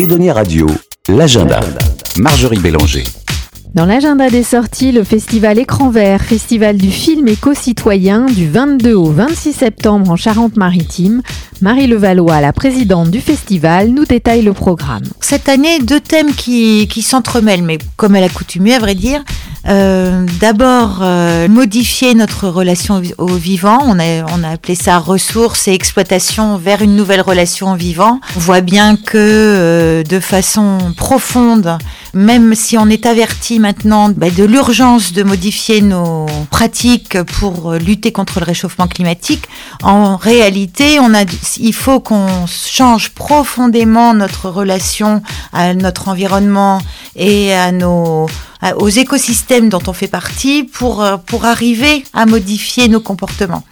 Edonia Radio, l'agenda. Marjorie Bélanger. Dans l'agenda des sorties, le festival Écran Vert, festival du film éco-citoyen du 22 au 26 septembre en Charente-Maritime. Marie Levallois, la présidente du festival, nous détaille le programme. Cette année, deux thèmes qui, qui s'entremêlent, mais comme à l'accoutumée, à vrai dire. Euh, D'abord, euh, modifier notre relation au vivant. On a, on a appelé ça ressources et exploitation vers une nouvelle relation au vivant. On voit bien que euh, de façon profonde, même si on est averti maintenant bah, de l'urgence de modifier nos pratiques pour lutter contre le réchauffement climatique, en réalité, on a, il faut qu'on change profondément notre relation à notre environnement et à nos aux écosystèmes dont on fait partie pour, euh, pour arriver à modifier nos comportements.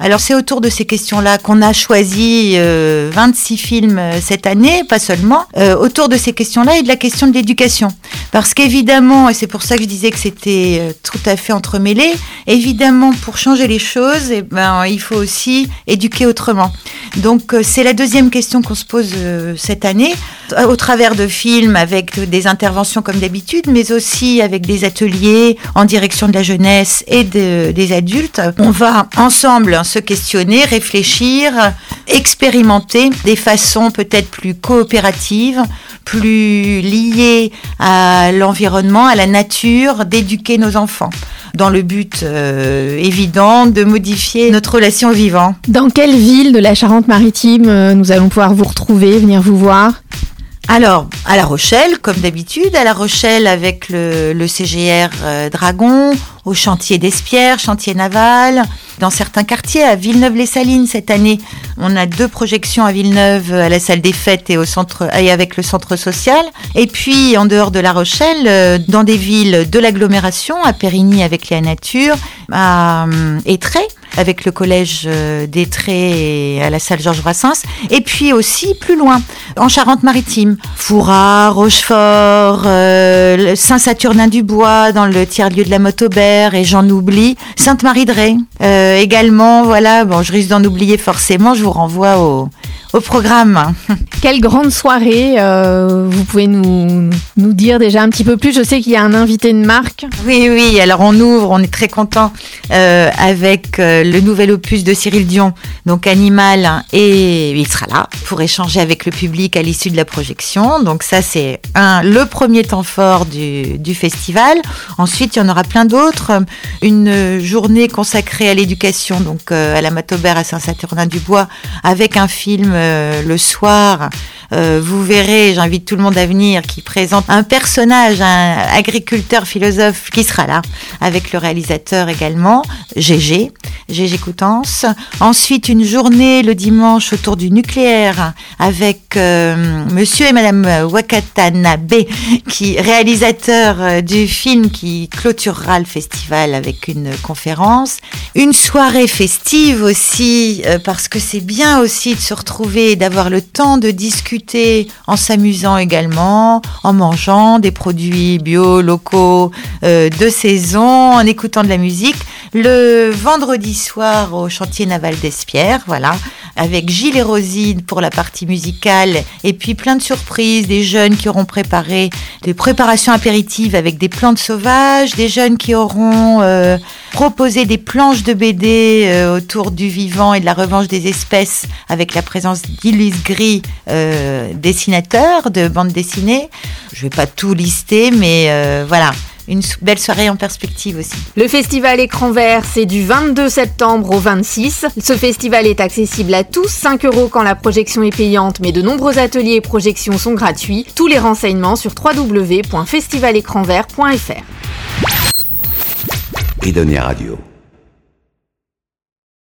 Alors c'est autour de ces questions-là qu'on a choisi euh, 26 films euh, cette année, pas seulement, euh, autour de ces questions-là et de la question de l'éducation. Parce qu'évidemment, et c'est pour ça que je disais que c'était euh, tout à fait entremêlé, évidemment pour changer les choses, eh ben, il faut aussi éduquer autrement. Donc c'est la deuxième question qu'on se pose cette année, au travers de films avec des interventions comme d'habitude, mais aussi avec des ateliers en direction de la jeunesse et de, des adultes. On va ensemble se questionner, réfléchir, expérimenter des façons peut-être plus coopératives, plus liées à l'environnement, à la nature, d'éduquer nos enfants dans le but euh, évident de modifier notre relation au vivant. Dans quelle ville de la Charente-Maritime euh, nous allons pouvoir vous retrouver, venir vous voir? Alors, à La Rochelle, comme d'habitude, à La Rochelle avec le, CGR euh, Dragon, au chantier d'Espierre, chantier naval, dans certains quartiers, à Villeneuve-les-Salines cette année. On a deux projections à Villeneuve, à la salle des fêtes et, au centre, avec le centre social. Et puis, en dehors de La Rochelle, euh, dans des villes de l'agglomération, à Périgny avec la nature, à euh, Étré avec le collège euh, d'Étré et à la salle Georges Brassens. Et puis aussi plus loin, en Charente-Maritime, Foura, Rochefort, euh, Saint-Saturnin-du-Bois, dans le tiers-lieu de la Motobert, et j'en oublie, Sainte-Marie-de-Ré. Euh, également, voilà, bon, je risque d'en oublier forcément, je vous renvoie au, au programme. Quelle grande soirée euh, Vous pouvez nous, nous dire déjà un petit peu plus. Je sais qu'il y a un invité de marque. Oui, oui. Alors on ouvre, on est très content euh, avec euh, le nouvel opus de Cyril Dion, donc Animal, et il sera là pour échanger avec le public à l'issue de la projection. Donc ça c'est un le premier temps fort du, festival. Ensuite il y en aura plein d'autres. Une journée consacrée à l'éducation, donc euh, à la Matobert à Saint-Saturnin-du-Bois, avec un film euh, le soir, euh, vous verrez, j'invite tout le monde à venir, qui présente un personnage, un agriculteur philosophe qui sera là, avec le réalisateur également, Gégé, Gégé Coutances. Ensuite, une journée le dimanche autour du nucléaire avec euh, monsieur et madame Wakatanabe, qui réalisateur euh, du film qui clôturera le festival avec une conférence. Une soirée festive aussi, euh, parce que c'est bien aussi de se retrouver, d'avoir le temps de discuter en s'amusant également, en mangeant des produits bio, locaux, de saison, en écoutant de la musique. Le vendredi soir au chantier naval d'Espierre, voilà, avec Gilles et Rosine pour la partie musicale, et puis plein de surprises, des jeunes qui auront préparé des préparations apéritives avec des plantes sauvages, des jeunes qui auront euh, proposé des planches de BD euh, autour du vivant et de la revanche des espèces avec la présence d'Ulysse Gris, euh, dessinateur de bande dessinée. Je vais pas tout lister, mais euh, voilà une belle soirée en perspective aussi. Le festival Écran Vert, c'est du 22 septembre au 26. Ce festival est accessible à tous, 5 euros quand la projection est payante, mais de nombreux ateliers et projections sont gratuits. Tous les renseignements sur www.festivalécranvert.fr. Radio.